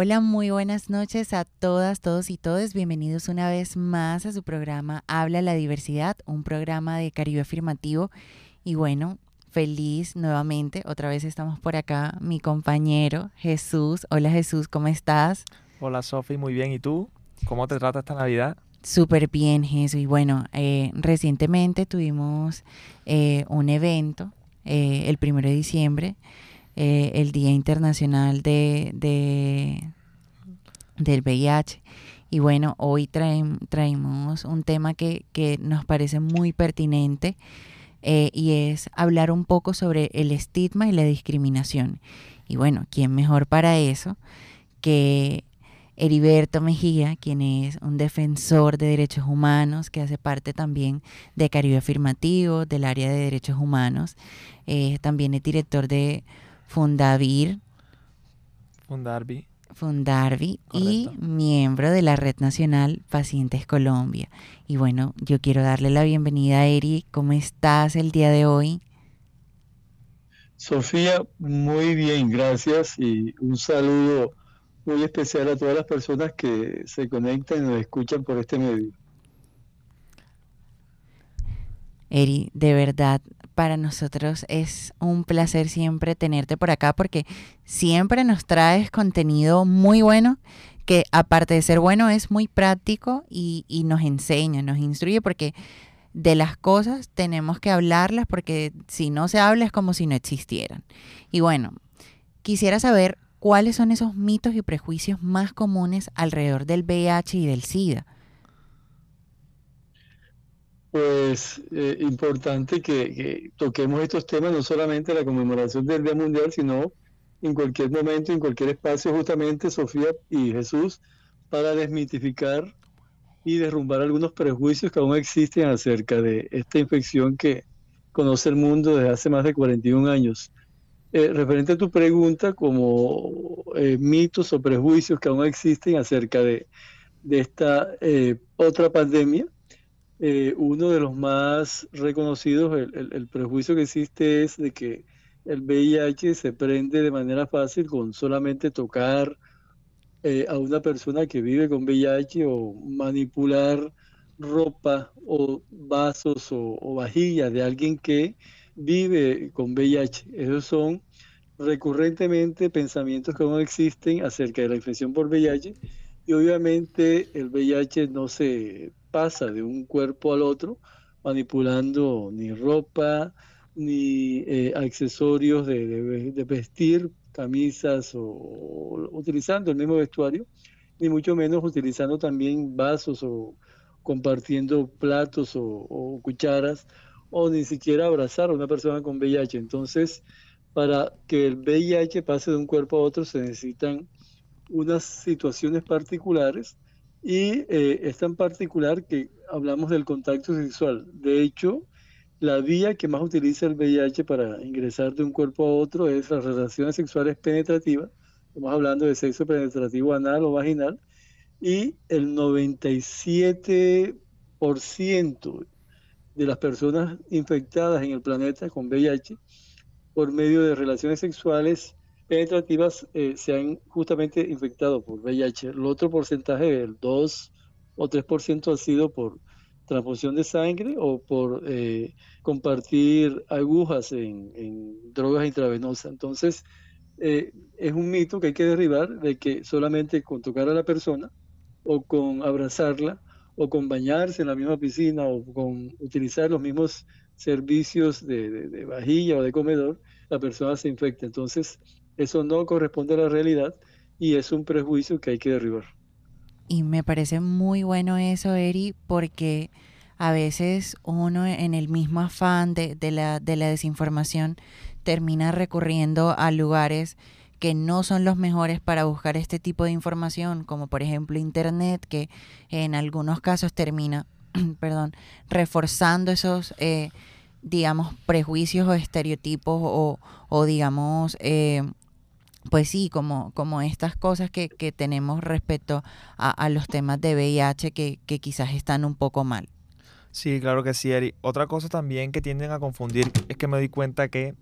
Hola, muy buenas noches a todas, todos y todos. Bienvenidos una vez más a su programa Habla la Diversidad, un programa de Caribe Afirmativo. Y bueno, feliz nuevamente. Otra vez estamos por acá, mi compañero Jesús. Hola Jesús, ¿cómo estás? Hola Sofi, muy bien. ¿Y tú? ¿Cómo te trata esta Navidad? Súper bien, Jesús. Y bueno, eh, recientemente tuvimos eh, un evento, eh, el primero de diciembre, eh, el Día Internacional de, del VIH. Y bueno, hoy traemos un tema que, nos parece muy pertinente eh, y es hablar un poco sobre el estigma y la discriminación. Y bueno, ¿quién mejor para eso que Heriberto Mejía, quien es un defensor de derechos humanos, que hace parte también de Caribe Afirmativo, del área de derechos humanos. Eh, también es director de Fundavir. Fundarvi. Fundarvi y miembro de la Red Nacional Pacientes Colombia. Y bueno, yo quiero darle la bienvenida a Eri. ¿Cómo estás el día de hoy? Sofía, muy bien, gracias y un saludo muy especial a todas las personas que se conectan y nos escuchan por este medio. Eri, de verdad, para nosotros es un placer siempre tenerte por acá porque siempre nos traes contenido muy bueno que aparte de ser bueno es muy práctico y, nos enseña, nos instruye porque de las cosas tenemos que hablarlas porque si no se habla es como si no existieran. Y bueno, quisiera saber cuáles son esos mitos y prejuicios más comunes alrededor del VIH y del SIDA pues eh, importante que, toquemos estos temas no solamente en la conmemoración del Día Mundial, sino en cualquier momento, en cualquier espacio, justamente Sofía y Jesús, para desmitificar y derrumbar algunos prejuicios que aún existen acerca de esta infección que conoce el mundo desde hace más de 41 años. Eh, referente a tu pregunta, como eh, mitos o prejuicios que aún existen acerca de, de esta otra pandemia, eh, uno de los más reconocidos, el, prejuicio que existe es de que el VIH se prende de manera fácil con solamente tocar eh, a una persona que vive con VIH o manipular ropa o vasos o, o vajillas de alguien que vive con VIH. Esos son recurrentemente pensamientos que aún existen acerca de la infección por VIH y obviamente el VIH no se pasa de un cuerpo al otro manipulando ni ropa, ni eh, accesorios de, vestir, camisas o, utilizando el mismo vestuario, ni mucho menos utilizando también vasos o compartiendo platos o, cucharas, o ni siquiera abrazar a una persona con VIH. Entonces, para que el VIH pase de un cuerpo a otro se necesitan unas situaciones particulares y eh, es tan particular que hablamos del contacto sexual. De hecho, la vía que más utiliza el VIH para ingresar de un cuerpo a otro es las relaciones sexuales penetrativas. Estamos hablando de sexo penetrativo anal o vaginal. Y el 97% de las personas infectadas en el planeta con VIH por medio de relaciones sexuales penetrativas eh, se han justamente infectado por VIH. El otro porcentaje, el 2 o 3%, ha sido por transfusión de sangre o por eh, compartir agujas en, drogas intravenosas. Entonces, eh, es un mito que hay que derribar de que solamente con tocar a la persona o con abrazarla o con bañarse en la misma piscina o con utilizar los mismos servicios de, de vajilla o de comedor, la persona se infecta. Entonces, eso no corresponde a la realidad y es un prejuicio que hay que derribar. Y me parece muy bueno eso, Eri, porque a veces uno en el mismo afán de, la, de la desinformación termina recurriendo a lugares que no son los mejores para buscar este tipo de información, como por ejemplo Internet, que en algunos casos termina, perdón, reforzando esos, eh, digamos, prejuicios o estereotipos o, o digamos, eh, pues sí, como, como estas cosas que, que tenemos respecto a, los temas de VIH que, que, quizás están un poco mal. Sí, claro que sí, Eri. Otra cosa también que tienden a confundir es que me doy cuenta que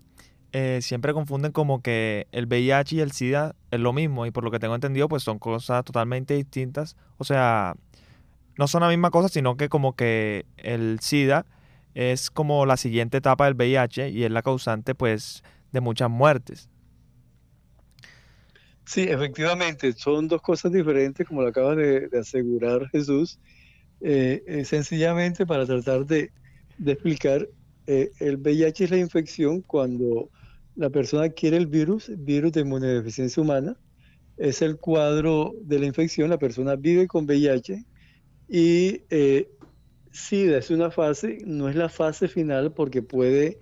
eh, siempre confunden como que el VIH y el SIDA es lo mismo y por lo que tengo entendido pues son cosas totalmente distintas. O sea, no son la misma cosa, sino que como que el SIDA es como la siguiente etapa del VIH y es la causante pues de muchas muertes. Sí, efectivamente, son dos cosas diferentes, como lo acaba de, asegurar Jesús. Eh, eh, sencillamente para tratar de, explicar, eh, el VIH es la infección cuando la persona adquiere el virus, virus de inmunodeficiencia humana, es el cuadro de la infección, la persona vive con VIH y SIDA es una fase, no es la fase final porque puede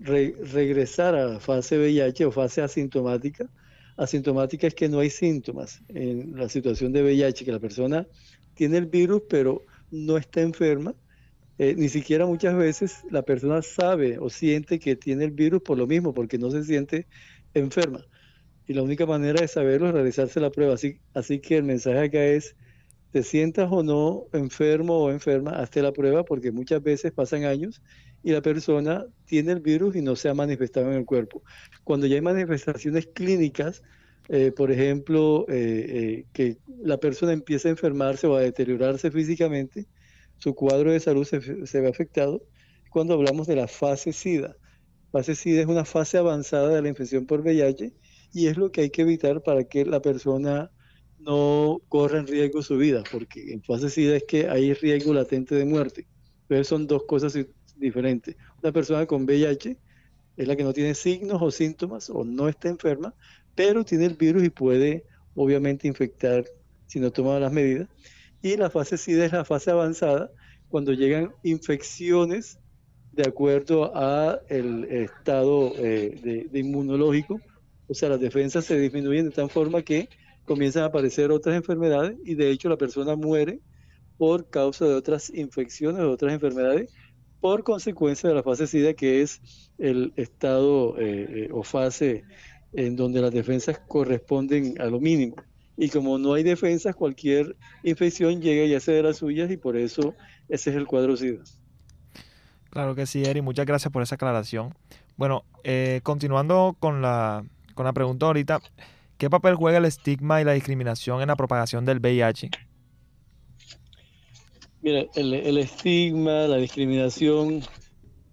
regresar a fase VIH o fase asintomática. Asintomática es que no hay síntomas en la situación de VIH, que la persona tiene el virus pero no está enferma. Eh, ni siquiera muchas veces la persona sabe o siente que tiene el virus por lo mismo, porque no se siente enferma. Y la única manera de saberlo es realizarse la prueba. Así, así que el mensaje acá es, te sientas o no enfermo o enferma, hazte la prueba porque muchas veces pasan años y la persona tiene el virus y no se ha manifestado en el cuerpo. Cuando ya hay manifestaciones clínicas, eh, por ejemplo, eh, eh, que la persona empieza a enfermarse o a deteriorarse físicamente, su cuadro de salud se, ve afectado. Cuando hablamos de la fase SIDA, fase SIDA es una fase avanzada de la infección por VIH y es lo que hay que evitar para que la persona no corra en riesgo su vida, porque en fase SIDA es que hay riesgo latente de muerte. Entonces son dos cosas diferente. Una persona con VIH es la que no tiene signos o síntomas o no está enferma, pero tiene el virus y puede obviamente infectar si no toma las medidas. Y la fase SIDA es la fase avanzada cuando llegan infecciones de acuerdo a el estado eh, de, inmunológico, o sea, las defensas se disminuyen de tal forma que comienzan a aparecer otras enfermedades y de hecho la persona muere por causa de otras infecciones, de otras enfermedades por consecuencia de la fase SIDA, que es el estado eh, eh, o fase en donde las defensas corresponden a lo mínimo. Y como no hay defensas, cualquier infección llega y hace de las suyas y por eso ese es el cuadro SIDA. Claro que sí, Eri, muchas gracias por esa aclaración. Bueno, eh, continuando con la, con la pregunta ahorita, ¿qué papel juega el estigma y la discriminación en la propagación del VIH? Mira, el, estigma, la discriminación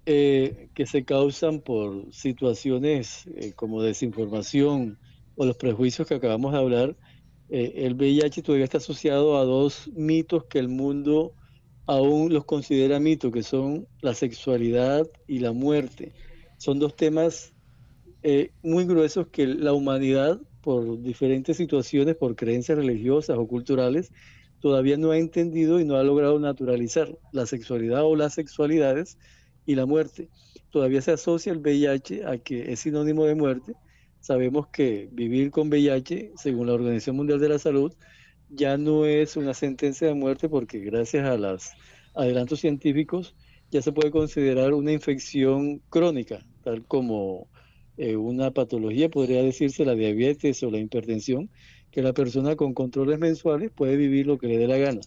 eh, que se causan por situaciones eh, como desinformación o los prejuicios que acabamos de hablar, eh, el VIH todavía está asociado a dos mitos que el mundo aún los considera mitos, que son la sexualidad y la muerte. Son dos temas muy gruesos que la humanidad, por diferentes situaciones, por creencias religiosas o culturales, todavía no ha entendido y no ha logrado naturalizar la sexualidad o las sexualidades y la muerte. Todavía se asocia el VIH a que es sinónimo de muerte. Sabemos que vivir con VIH, según la Organización Mundial de la Salud, ya no es una sentencia de muerte porque gracias a los adelantos científicos ya se puede considerar una infección crónica, tal como eh, una patología, podría decirse la diabetes o la hipertensión, que la persona con controles mensuales puede vivir lo que le dé la gana.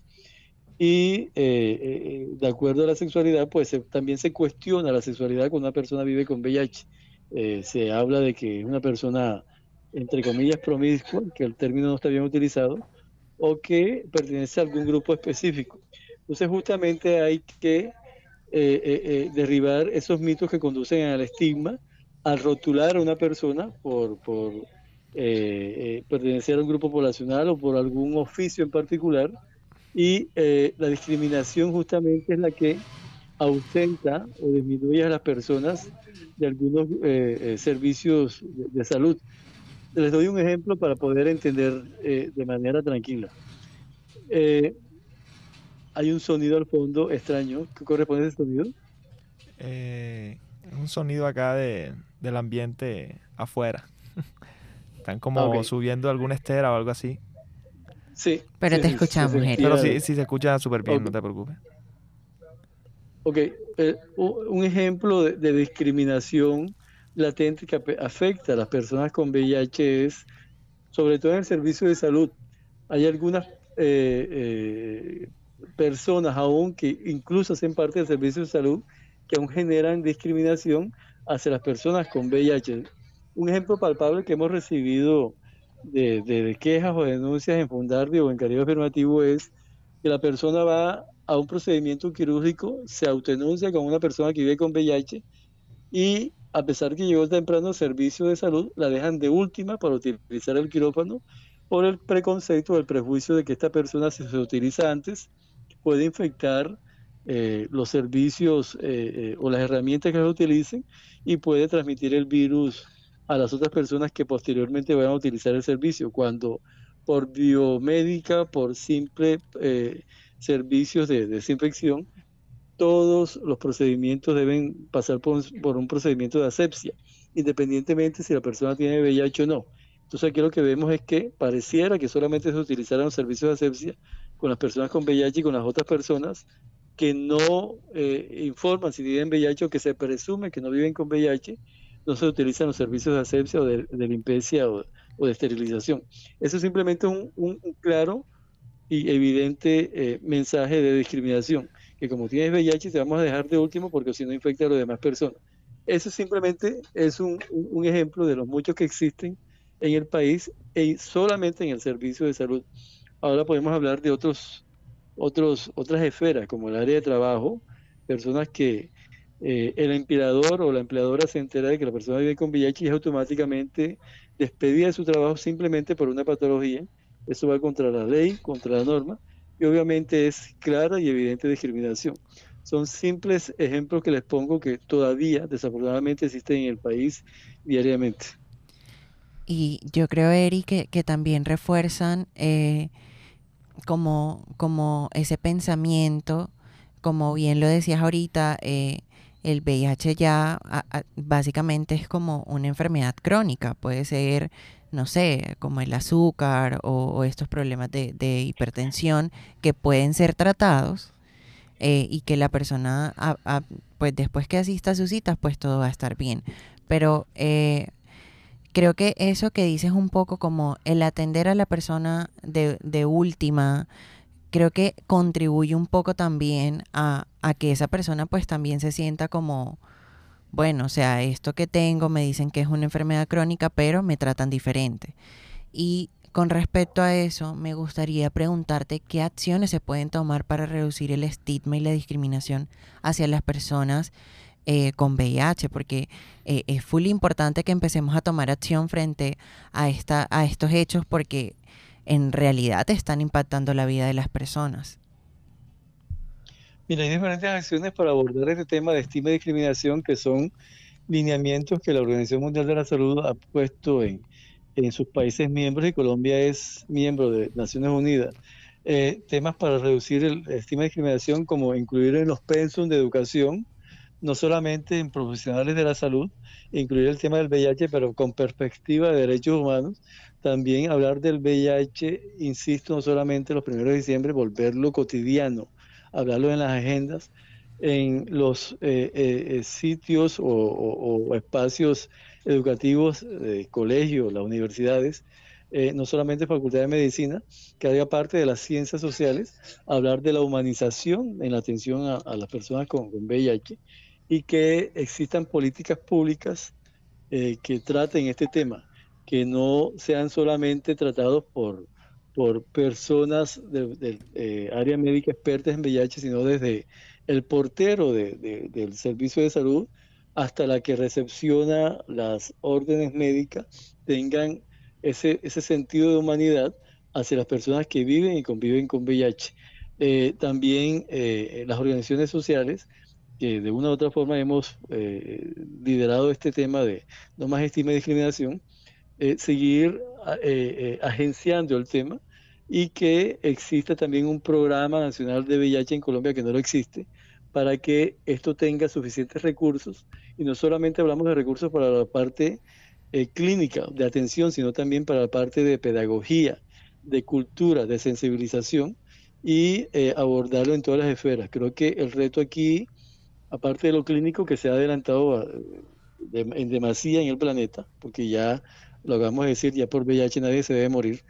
Y eh, eh, de acuerdo a la sexualidad, pues también se cuestiona la sexualidad cuando una persona vive con VIH. Eh, se habla de que es una persona, entre comillas, promiscua, que el término no está bien utilizado, o que pertenece a algún grupo específico. Entonces justamente hay que derribar esos mitos que conducen al estigma, al rotular a una persona por, por eh, eh, pertenecer a un grupo poblacional o por algún oficio en particular. Y eh, la discriminación justamente es la que ausenta o disminuye a las personas de algunos servicios de, salud. Les doy un ejemplo para poder entender de manera tranquila. hay un sonido al fondo extraño. ¿Qué corresponde a ese sonido? un sonido acá de, del ambiente afuera. Están como subiendo alguna estera o algo así. Sí. Pero te escuchamos, Pero sí, sí se escucha súper bien, no te preocupes. Ok, eh, un ejemplo de, discriminación latente que afecta a las personas con VIH es, sobre todo en el servicio de salud, hay algunas eh, eh, personas aún que incluso hacen parte del servicio de salud que aún generan discriminación hacia las personas con VIH. Un ejemplo palpable que hemos recibido de, quejas o denuncias en Fundardio o en Caribe Afirmativo es que la persona va a un procedimiento quirúrgico, se autoenuncia con una persona que vive con VIH y a pesar que llegó temprano servicio de salud, la dejan de última para utilizar el quirófano por el preconcepto o el prejuicio de que esta persona, si se utiliza antes, puede infectar eh, los servicios eh, eh, o las herramientas que se utilicen y puede transmitir el virus a las otras personas que posteriormente vayan a utilizar el servicio, cuando por biomédica, por simple servicios de desinfección, todos los procedimientos deben pasar por un, procedimiento de asepsia, independientemente si la persona tiene VIH o no. Entonces aquí lo que vemos es que pareciera que solamente se utilizaran los servicios de asepsia con las personas con VIH y con las otras personas que no eh, informan si tienen VIH o que se presume que no viven con VIH, no se utilizan los servicios de asepsia o de, limpieza o, de esterilización. Eso es simplemente un, claro y evidente eh, mensaje de discriminación, que como tienes VIH te vamos a dejar de último porque si no infecta a las demás personas. Eso simplemente es un, un ejemplo de los muchos que existen en el país y solamente en el servicio de salud. Ahora podemos hablar de otros, otros, otras esferas, como el área de trabajo, personas que eh, el empleador o la empleadora se entera de que la persona vive con VIH y es automáticamente despedida de su trabajo simplemente por una patología eso va contra la ley, contra la norma, y obviamente es clara y evidente discriminación. Son simples ejemplos que les pongo que todavía desafortunadamente existen en el país diariamente. Y yo creo, Eri, que, que también refuerzan eh, como, como ese pensamiento, como bien lo decías ahorita, eh, el VIH ya básicamente es como una enfermedad crónica, puede ser no sé, como el azúcar o, estos problemas de, hipertensión que pueden ser tratados eh, y que la persona, pues después que asista a sus citas, pues todo va a estar bien. Pero eh, creo que eso que dices un poco como el atender a la persona de, de última, creo que contribuye un poco también a, que esa persona pues también se sienta como bueno, o sea, esto que tengo me dicen que es una enfermedad crónica, pero me tratan diferente. Y con respecto a eso, me gustaría preguntarte qué acciones se pueden tomar para reducir el estigma y la discriminación hacia las personas eh, con VIH, porque eh, es muy importante que empecemos a tomar acción frente a, esta, a estos hechos, porque en realidad están impactando la vida de las personas. Mira, hay diferentes acciones para abordar este tema de estima y discriminación que son lineamientos que la Organización Mundial de la Salud ha puesto en, en sus países miembros y Colombia es miembro de Naciones Unidas. Eh, temas para reducir el estima y discriminación como incluir en los pensum de educación, no solamente en profesionales de la salud, incluir el tema del VIH, pero con perspectiva de derechos humanos, también hablar del VIH, insisto, no solamente los primeros de diciembre, volverlo cotidiano, hablarlo en las agendas, en los eh, eh, sitios o, espacios educativos, colegios, las universidades, eh, no solamente Facultad de Medicina, que haga parte de las ciencias sociales, hablar de la humanización en la atención a, las personas con, VIH y que existan políticas públicas que traten este tema, que no sean solamente tratados por por personas del eh, área médica expertas en VIH, sino desde el portero del servicio de salud hasta la que recepciona las órdenes médicas, tengan ese, ese sentido de humanidad hacia las personas que viven y conviven con VIH. Eh, también eh, las organizaciones sociales, que de una u otra forma hemos liderado este tema de no más estima y discriminación, seguir agenciando el tema y que exista también un programa nacional de VIH en Colombia que no lo existe para que esto tenga suficientes recursos y no solamente hablamos de recursos para la parte eh, clínica de atención, sino también para la parte de pedagogía, de cultura, de sensibilización y eh, abordarlo en todas las esferas. Creo que el reto aquí, aparte de lo clínico que se ha adelantado ah, en demasía en el planeta, porque ya lo vamos a decir, ya por VIH nadie se debe morir,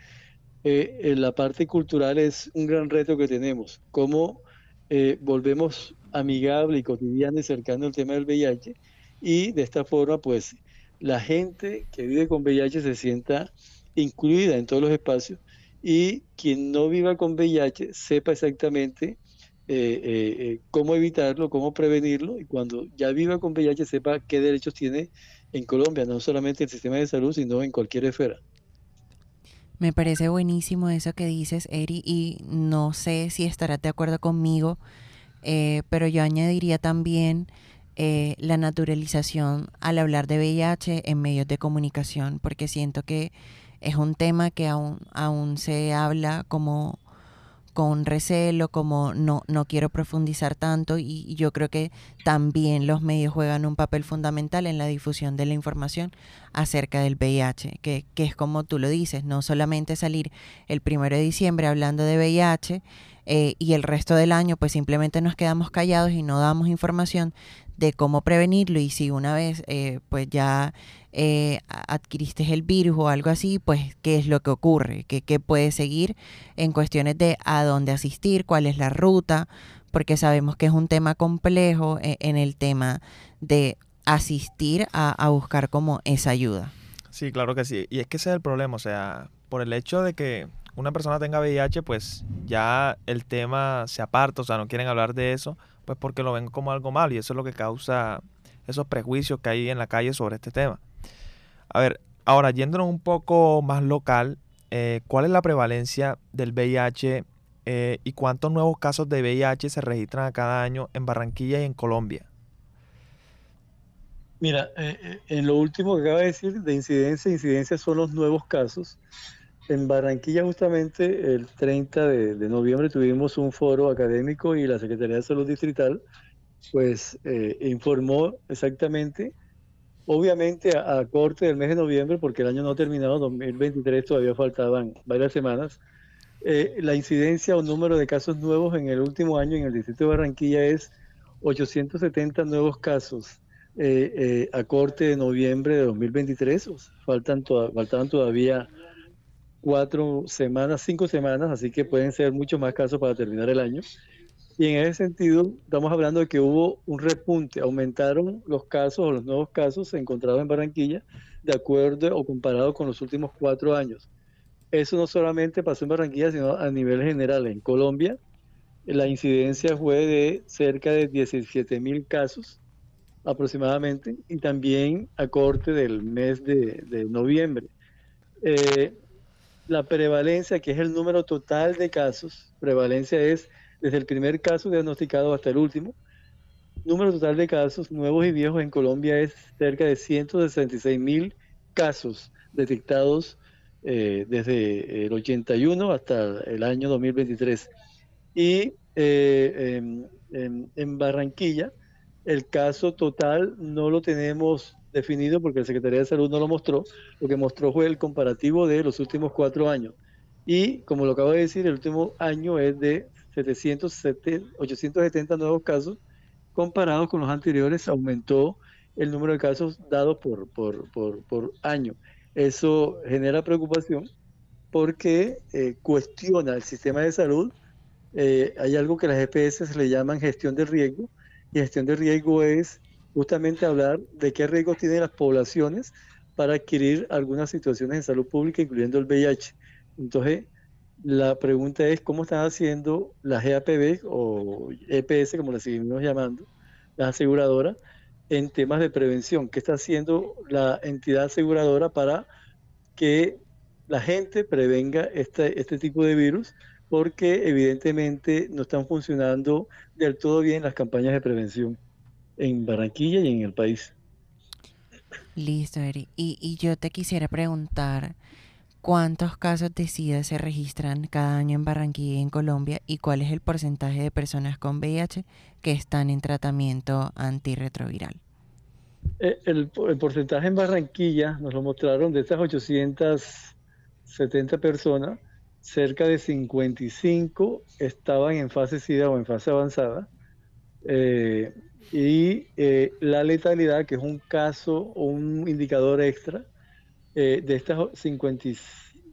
eh, la parte cultural es un gran reto que tenemos. Cómo eh, volvemos amigable y cotidiano y cercano el tema del VIH y de esta forma pues la gente que vive con VIH se sienta incluida en todos los espacios y quien no viva con VIH sepa exactamente eh, eh, eh, cómo evitarlo, cómo prevenirlo y cuando ya viva con VIH sepa qué derechos tiene en Colombia, no solamente en el sistema de salud, sino en cualquier esfera. Me parece buenísimo eso que dices, Eri, y no sé si estarás de acuerdo conmigo, pero yo añadiría también la naturalización al hablar de VIH en medios de comunicación, porque siento que es un tema que aún, aún se habla como con recelo, como no, no quiero profundizar tanto y, yo creo que también los medios juegan un papel fundamental en la difusión de la información acerca del VIH, que, que es como tú lo dices, no solamente salir el primero de diciembre hablando de VIH eh, y el resto del año pues simplemente nos quedamos callados y no damos información de cómo prevenirlo y si una vez eh, pues ya eh, adquiriste el virus o algo así, pues qué es lo que ocurre, qué, qué puedes seguir en cuestiones de a dónde asistir, cuál es la ruta, porque sabemos que es un tema complejo eh, en el tema de asistir a, a, buscar como esa ayuda. Sí, claro que sí. Y es que ese es el problema, o sea, por el hecho de que una persona tenga VIH, pues ya el tema se aparta, o sea, no quieren hablar de eso, pues porque lo ven como algo malo y eso es lo que causa esos prejuicios que hay en la calle sobre este tema. A ver, ahora yéndonos un poco más local, eh, ¿cuál es la prevalencia del VIH eh, y cuántos nuevos casos de VIH se registran a cada año en Barranquilla y en Colombia? Mira, eh, en lo último que acaba de decir de incidencia, incidencia son los nuevos casos. En Barranquilla justamente el 30 de, de noviembre tuvimos un foro académico y la Secretaría de Salud Distrital pues informó exactamente Obviamente a, corte del mes de noviembre, porque el año no ha terminado, 2023 todavía faltaban varias semanas, eh, la incidencia o número de casos nuevos en el último año en el distrito de Barranquilla es 870 nuevos casos eh, eh, a corte de noviembre de 2023. faltan faltaban todavía cuatro semanas, cinco semanas, así que pueden ser muchos más casos para terminar el año. Y en ese sentido, estamos hablando de que hubo un repunte, aumentaron los casos o los nuevos casos encontrados en Barranquilla de acuerdo o comparado con los últimos cuatro años. Eso no solamente pasó en Barranquilla, sino a nivel general. En Colombia, la incidencia fue de cerca de 17 mil casos aproximadamente y también a corte del mes de, noviembre. Eh, la prevalencia, que es el número total de casos, prevalencia es desde el primer caso diagnosticado hasta el último. Número total de casos nuevos y viejos en Colombia es cerca de 166 mil casos detectados eh, desde el 81 hasta el año 2023. Y eh, en, Barranquilla, el caso total no lo tenemos definido porque la Secretaría de Salud no lo mostró. Lo que mostró fue el comparativo de los últimos cuatro años. Y como lo acabo de decir, el último año es de 770, 870 nuevos casos, comparados con los anteriores, aumentó el número de casos dados por, por, año. Eso genera preocupación porque eh, cuestiona el sistema de salud. Eh, hay algo que las EPS le llaman gestión de riesgo, y gestión de riesgo es justamente hablar de qué riesgos tienen las poblaciones para adquirir algunas situaciones de salud pública, incluyendo el VIH. Entonces, la pregunta es cómo están haciendo las EAPB o EPS, como las seguimos llamando, las aseguradoras, en temas de prevención. ¿Qué está haciendo la entidad aseguradora para que la gente prevenga este, este tipo de virus? Porque evidentemente no están funcionando del todo bien las campañas de prevención en Barranquilla y en el país. Listo, Eri. Y, y yo te quisiera preguntar, ¿Cuántos casos de SIDA se registran cada año en Barranquilla y en Colombia? ¿Y cuál es el porcentaje de personas con VIH que están en tratamiento antirretroviral? Eh, el, porcentaje en Barranquilla nos lo mostraron de estas 870 personas, cerca de 55 estaban en fase SIDA o en fase avanzada. Eh, y eh, la letalidad, que es un caso o un indicador extra, eh, de estas 50,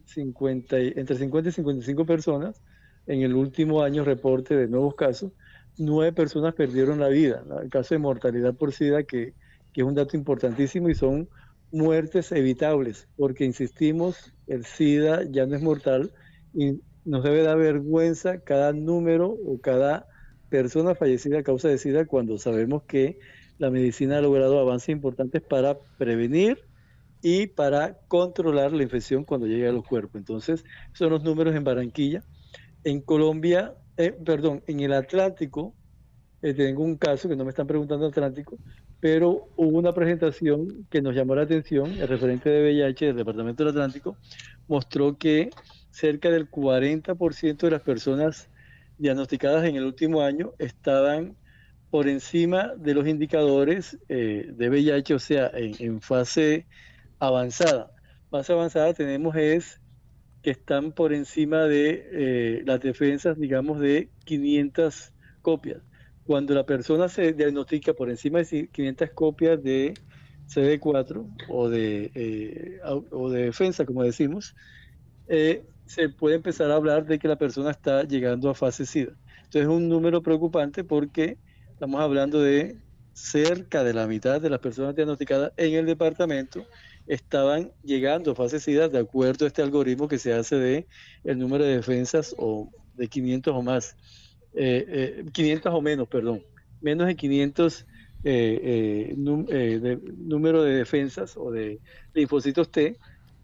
50, entre 50 y 55 personas, en el último año reporte de nuevos casos, nueve personas perdieron la vida. El caso de mortalidad por SIDA que, que es un dato importantísimo y son muertes evitables, porque insistimos, el SIDA ya no es mortal y nos debe dar vergüenza cada número o cada persona fallecida a causa de SIDA cuando sabemos que la medicina ha logrado avances importantes para prevenir y para controlar la infección cuando llegue a los cuerpos. Entonces, son los números en Barranquilla. En Colombia, eh, perdón, en el Atlántico, eh, tengo un caso que no me están preguntando Atlántico, pero hubo una presentación que nos llamó la atención, el referente de VIH del Departamento del Atlántico mostró que cerca del 40% de las personas diagnosticadas en el último año estaban por encima de los indicadores eh, de VIH, o sea, en, fase avanzada. Fase avanzada tenemos es que están por encima de eh, las defensas, digamos, de 500 copias. Cuando la persona se diagnostica por encima de 500 copias de CD4 o de, eh, o de defensa, como decimos, se puede empezar a hablar de que la persona está llegando a fase SIDA. Entonces es un número preocupante porque estamos hablando de cerca de la mitad de las personas diagnosticadas en el departamento estaban llegando SIDA de acuerdo a este algoritmo que se hace de el número de defensas o de 500 o más, 500 eh, eh, o menos, perdón, menos de 500 eh, de, número de defensas o de linfocitos T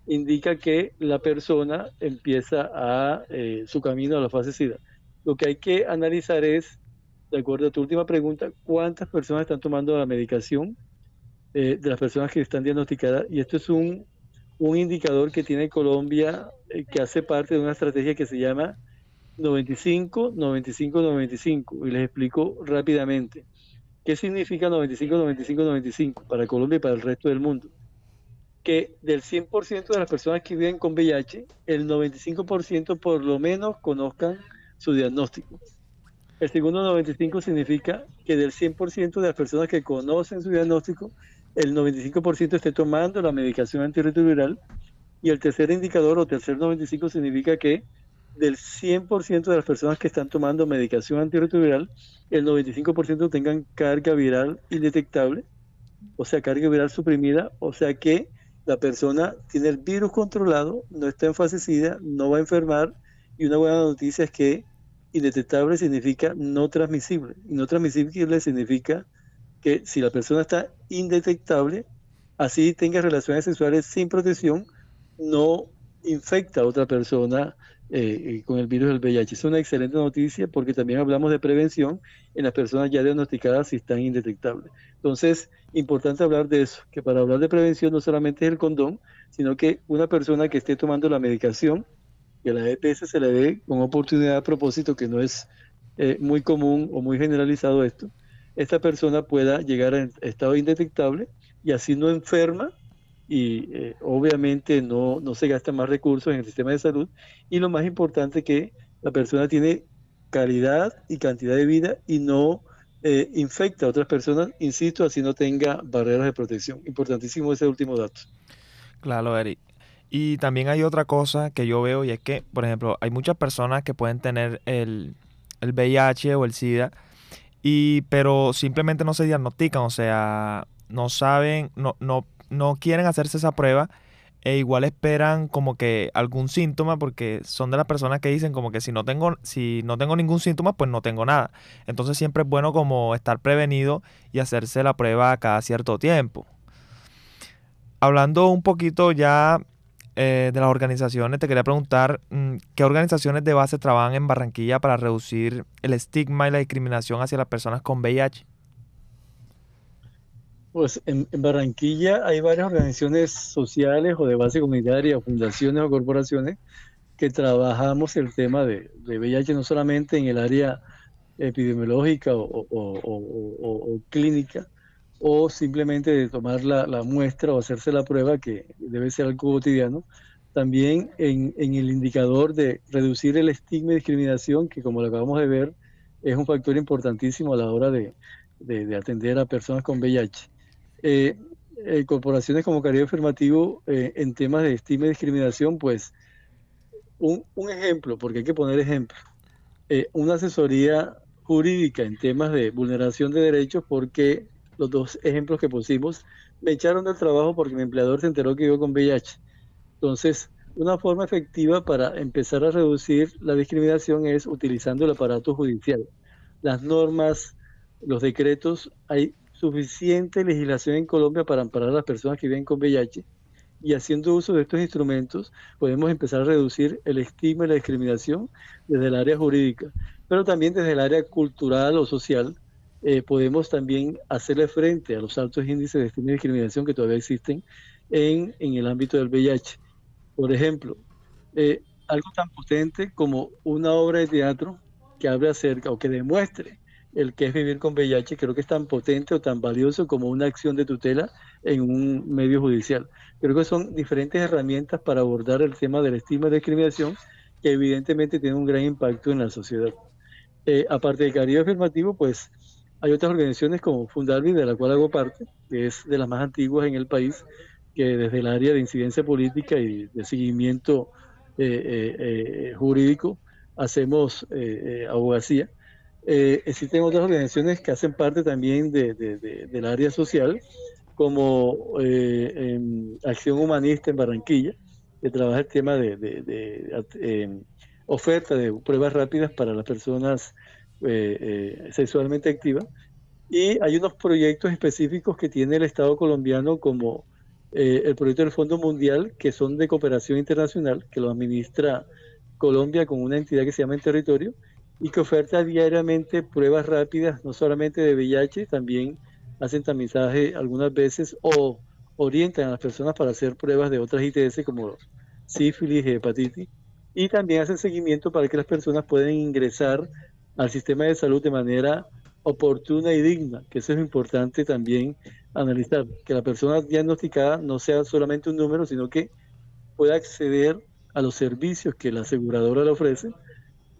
indica que la persona empieza a su camino a la fase SIDA. Lo que hay que analizar es de acuerdo a tu última pregunta, ¿cuántas personas están tomando la medicación eh, de las personas que están diagnosticadas? Y esto es un, indicador que tiene Colombia eh, que hace parte de una estrategia que se llama 95, 95, 95. Y les explico rápidamente. ¿Qué significa 95, 95, 95 para Colombia y para el resto del mundo? Que del 100% de las personas que viven con VIH, el 95% por lo menos conozcan su diagnóstico. El segundo 95 significa que del 100% de las personas que conocen su diagnóstico, el 95% esté tomando la medicación antirretroviral. Y el tercer indicador o tercer 95 significa que del 100% de las personas que están tomando medicación antirretroviral, el 95% tengan carga viral indetectable, o sea, carga viral suprimida, o sea que la persona tiene el virus controlado, no está enfasecida, no va a enfermar, y una buena noticia es que indetectable significa no transmisible. Y no transmisible significa que si la persona está indetectable, así tenga relaciones sexuales sin protección, no infecta a otra persona eh, eh, con el virus del VIH. Es una excelente noticia porque también hablamos de prevención en las personas ya diagnosticadas si están indetectables. Entonces, importante hablar de eso, que para hablar de prevención no solamente es el condón, sino que una persona que esté tomando la medicación que la EPS se le dé con oportunidad a propósito, que no es eh, muy común o muy generalizado esto, esta persona pueda llegar a estado indetectable y así no enferma y eh, obviamente no, no se gasta más recursos en el sistema de salud y lo más importante que la persona tiene calidad y cantidad de vida y no eh, infecta a otras personas, insisto, así no tenga barreras de protección. Importantísimo ese último dato. Claro, Eric. Y también hay otra cosa que yo veo y es que, por ejemplo, hay muchas personas que pueden tener el, el VIH o el SIDA, y, pero simplemente no se diagnostican, o sea, no saben, no, no, no quieren hacerse esa prueba e igual esperan como que algún síntoma porque son de las personas que dicen como que si no tengo si no tengo ningún síntoma pues no tengo nada. Entonces siempre es bueno como estar prevenido y hacerse la prueba cada cierto tiempo. Hablando un poquito ya eh, de las organizaciones, te quería preguntar mm, qué organizaciones de base trabajan en Barranquilla para reducir el estigma y la discriminación hacia las personas con VIH. Pues en, Barranquilla hay varias organizaciones sociales o de base comunitaria, fundaciones o corporaciones que trabajamos el tema de, VIH no solamente en el área epidemiológica o clínica, o simplemente de tomar la, muestra o hacerse la prueba, que debe ser algo cotidiano. También en, el indicador de reducir el estigma y discriminación, que como lo acabamos de ver, es un factor importantísimo a la hora de, atender a personas con VIH. Eh, eh, corporaciones como Caribe Afirmativo eh, en temas de estigma y discriminación, pues un, un ejemplo, porque hay que poner ejemplo, una asesoría jurídica en temas de vulneración de derechos porque los dos ejemplos que pusimos, me echaron del trabajo porque mi empleador se enteró que iba con VIH. Entonces, una forma efectiva para empezar a reducir la discriminación es utilizando el aparato judicial. Las normas, los decretos, hay suficiente legislación en Colombia para amparar a las personas que viven con VIH y haciendo uso de estos instrumentos podemos empezar a reducir el estigma y la discriminación desde el área jurídica, pero también desde el área cultural o social. Eh, podemos también hacerle frente a los altos índices de discriminación que todavía existen en, en el ámbito del VIH. Por ejemplo, eh, algo tan potente como una obra de teatro que hable acerca o que demuestre el que es vivir con VIH, creo que es tan potente o tan valioso como una acción de tutela en un medio judicial. Creo que son diferentes herramientas para abordar el tema del estigma y discriminación que evidentemente tiene un gran impacto en la sociedad. Eh, aparte del Caribe Afirmativo, pues hay otras organizaciones como Fundalvi, de la cual hago parte, que es de las más antiguas en el país, que desde el área de incidencia política y de seguimiento eh, eh, jurídico hacemos abogacía. Eh, existen otras organizaciones que hacen parte también de, del área social, como eh, Acción Humanista en Barranquilla, que trabaja el tema de, em, oferta de pruebas rápidas para las personas eh, sexualmente activas. Y hay unos proyectos específicos que tiene el Estado colombiano como el proyecto del Fondo Mundial, que son de cooperación internacional, que lo administra Colombia con una entidad que se llama En Territorio, y que oferta diariamente pruebas rápidas, no solamente de VIH, también hacen tamizaje algunas veces o orientan a las personas para hacer pruebas de otras ITS como sífilis y hepatitis. Y también hacen seguimiento para que las personas puedan ingresar al sistema de salud de manera oportuna y digna, que eso es importante también analizar, que la persona diagnosticada no sea solamente un número, sino que pueda acceder a los servicios que la aseguradora le ofrece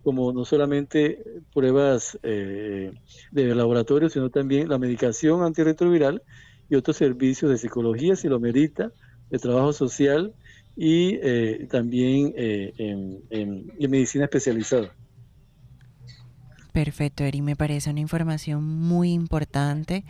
como no solamente pruebas eh, de laboratorio, sino también la medicación antirretroviral y otros servicios de psicología, si lo merita, de trabajo social y eh, también eh, en, medicina especializada. Perfecto, Eri, me parece una información muy importante.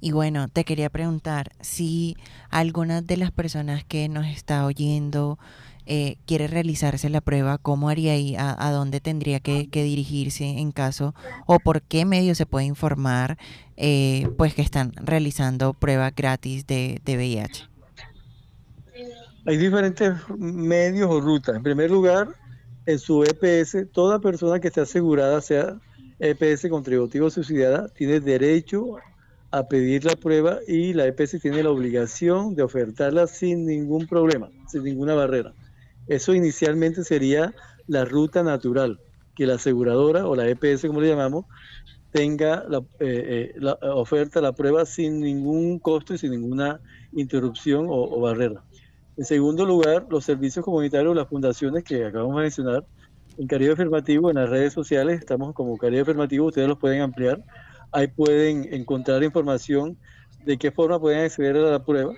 Y bueno, te quería preguntar si algunas de las personas que nos está oyendo eh, quiere realizarse la prueba, ¿cómo haría ahí? ¿A, dónde tendría que, dirigirse en caso? ¿O por qué medio se puede informar eh, pues que están realizando pruebas gratis de, de VIH? Hay diferentes medios o rutas. En primer lugar, en su EPS, toda persona que esté asegurada, sea EPS contributivo subsidiada, tiene derecho a pedir la prueba y la EPS tiene la obligación de ofertarla sin ningún problema, sin ninguna barrera. Eso inicialmente sería la ruta natural, que la aseguradora o la EPS, como le llamamos, tenga la, eh, eh, oferta, la prueba sin ningún costo y sin ninguna interrupción o, barrera. En segundo lugar, los servicios comunitarios, las fundaciones que acabamos de mencionar, en Caribe Afirmativo, en las redes sociales, estamos como Caribe Afirmativo, ustedes los pueden ampliar. Ahí pueden encontrar información de qué forma pueden acceder a la prueba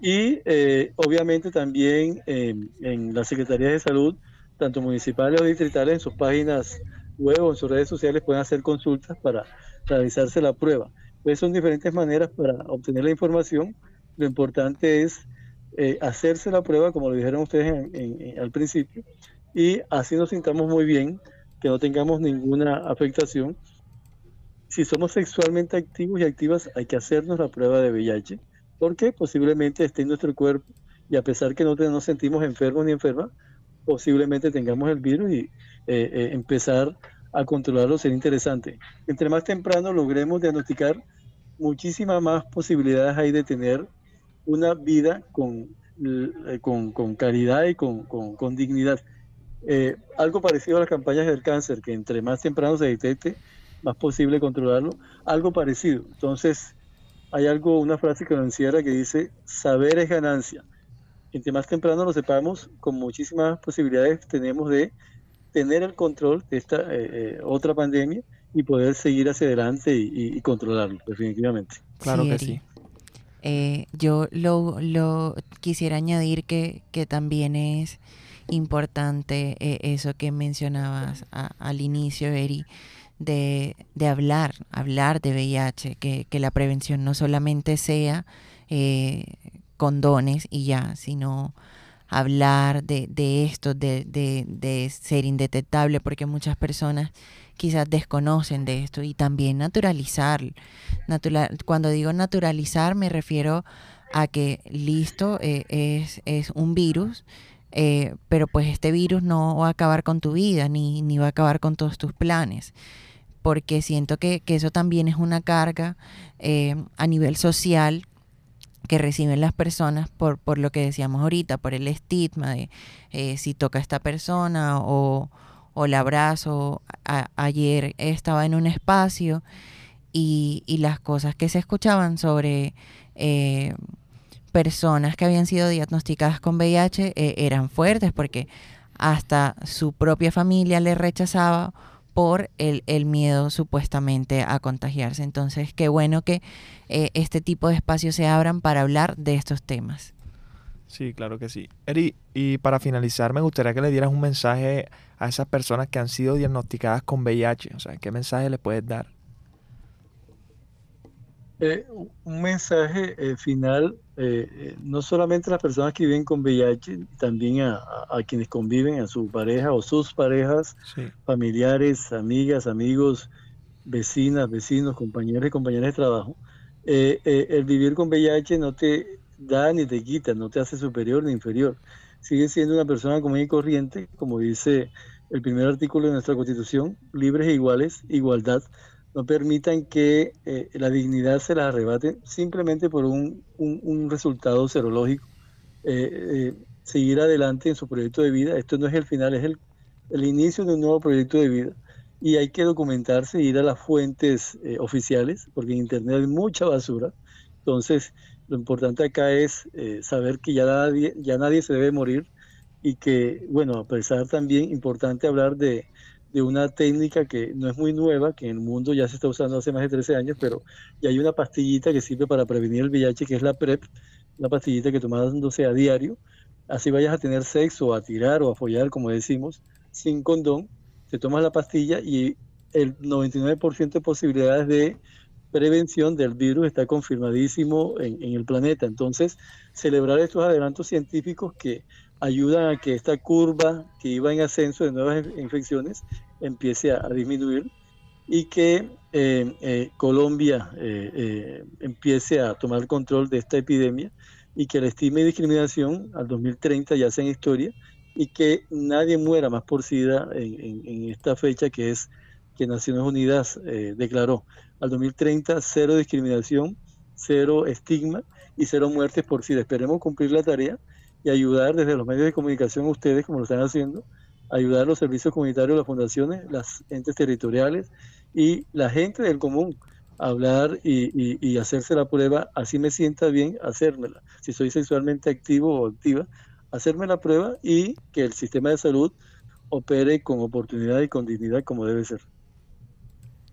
y eh, obviamente también en las Secretarías de Salud, tanto municipales o distritales, en sus páginas web o en sus redes sociales pueden hacer consultas para realizarse la prueba. Entonces son diferentes maneras para obtener la información. Lo importante es eh, hacerse la prueba, como lo dijeron ustedes al principio, y así nos sintamos muy bien, que no tengamos ninguna afectación. Si somos sexualmente activos y activas, hay que hacernos la prueba de VIH porque posiblemente esté en nuestro cuerpo y a pesar que no nos sentimos enfermos ni enfermas, posiblemente tengamos el virus y eh, eh, empezar a controlarlo sería interesante. Entre más temprano logremos diagnosticar, muchísimas más posibilidades hay de tener una vida con, eh, con, con caridad y con, con dignidad. Algo parecido a las campañas del cáncer, que entre más temprano se detecte, más posible controlarlo. Algo parecido. Entonces, hay algo, una frase que lo encierra que dice, saber es ganancia. Entre más temprano lo sepamos, con muchísimas posibilidades tenemos de tener el control de esta eh, eh, otra pandemia y poder seguir hacia adelante y, controlarlo, definitivamente. Claro que sí. Eh, yo lo, lo, quisiera añadir que, que también es importante eso que mencionabas al inicio, Eri, de, hablar, hablar de VIH, que, la prevención no solamente sea eh, condones y ya, sino hablar de, de esto, de, de, ser indetectable, porque muchas personas quizás desconocen de esto y también naturalizar. cuando digo naturalizar me refiero a que listo eh, es, es, un virus, eh, pero pues este virus no va a acabar con tu vida ni, ni va a acabar con todos tus planes porque siento que, que eso también es una carga eh, a nivel social que reciben las personas por, por lo que decíamos ahorita, por el estigma de eh, si toca a esta persona o, o la abrazo. ayer estaba en un espacio y, y, las cosas que se escuchaban sobre personas que habían sido diagnosticadas con VIH eh, eran fuertes porque hasta su propia familia le rechazaba por el, el, miedo supuestamente a contagiarse. Entonces, qué bueno que eh, este tipo de espacios se abran para hablar de estos temas. Sí, claro que sí. Eri, y para finalizar, me gustaría que le dieras un mensaje a esas personas que han sido diagnosticadas con VIH. O sea, ¿qué mensaje le puedes dar? Eh, un mensaje eh, final, eh, no solamente a las personas que viven con VIH, también a, quienes conviven, a su pareja o sus parejas, familiares, amigas, amigos, vecinas, vecinos, compañeros y compañeras de trabajo. el vivir con VIH no te da ni te quita, no te hace superior ni inferior. Sigue siendo una persona común y corriente, como dice el primer artículo de nuestra Constitución, libres e iguales, igualdad no permitan que eh, la dignidad se la arrebate simplemente por un, resultado serológico. Eh, eh, seguir adelante en su proyecto de vida. Esto no es el final, es el, el inicio de un nuevo proyecto de vida. Y hay que documentarse, ir a las fuentes oficiales, porque en Internet hay mucha basura. Entonces, lo importante acá es saber que ya nadie, ya nadie se debe morir y que, bueno, a pesar también importante hablar de, de una técnica que no es muy nueva, que en el mundo ya se está usando hace más de 13 años, pero ya hay una pastillita que sirve para prevenir el VIH, que es la PrEP, una pastillita que tomándose a diario, así vayas a tener sexo, a tirar o a follar, como decimos, sin condón, te tomas la pastilla y el 99% de posibilidades de prevención del virus está confirmadísimo en, en el planeta. Entonces, celebrar estos adelantos científicos que ayudan a que esta curva que iba en ascenso de nuevas infecciones empiece a, disminuir y que eh, eh, Colombia eh, empiece a tomar control de esta epidemia y que la estima y discriminación al 2030 ya sea en historia y que nadie muera más por SIDA en, esta fecha que es que Naciones Unidas declaró al 2030 cero discriminación, cero estigma y cero muertes por SIDA. Esperemos cumplir la tarea y ayudar desde los medios de comunicación ustedes, como lo están haciendo, ayudar a los servicios comunitarios, las fundaciones, las entes territoriales y la gente del común a hablar y, y, hacerse la prueba, así me sienta bien, hacérmela. Si soy sexualmente activo o activa, hacerme la prueba y que el sistema de salud opere con oportunidad y con dignidad como debe ser.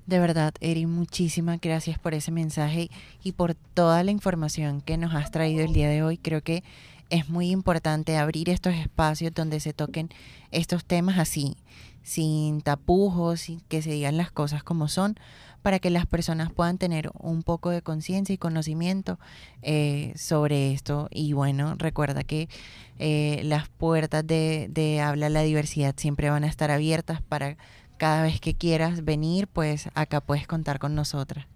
De verdad, Eri, muchísimas gracias por ese mensaje y por toda la información que nos has traído el día de hoy. Creo que es muy importante abrir estos espacios donde se toquen estos temas así, sin tapujos, y que se digan las cosas como son, para que las personas puedan tener un poco de conciencia y conocimiento eh, sobre esto. Y bueno, recuerda que eh, las puertas de, de Habla la Diversidad siempre van a estar abiertas para cada vez que quieras venir, pues acá puedes contar con nosotras.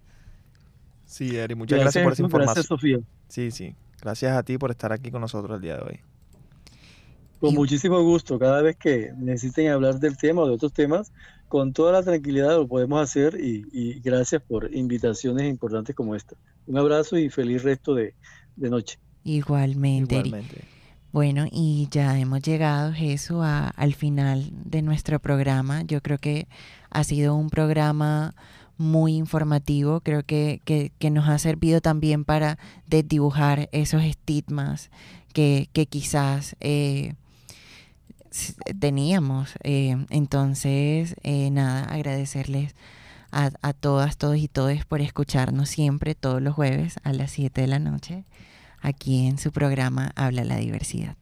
Sí, Eri, muchas gracias, por esa información. Gracias, Sofía. Sí, sí. Gracias a ti por estar aquí con nosotros el día de hoy. Con muchísimo gusto. Cada vez que necesiten hablar del tema o de otros temas, con toda la tranquilidad lo podemos hacer y, gracias por invitaciones importantes como esta. Un abrazo y feliz resto de, noche. Igualmente. Igualmente. Bueno, y ya hemos llegado, Jesús, al final de nuestro programa. Yo creo que ha sido un programa muy informativo, creo que, que, nos ha servido también para desdibujar esos estigmas que, que quizás eh, teníamos. Eh, entonces, eh, nada, agradecerles a, a todas, todos y todos por escucharnos siempre, todos los jueves a las 7 de la noche, aquí en su programa Habla la Diversidad.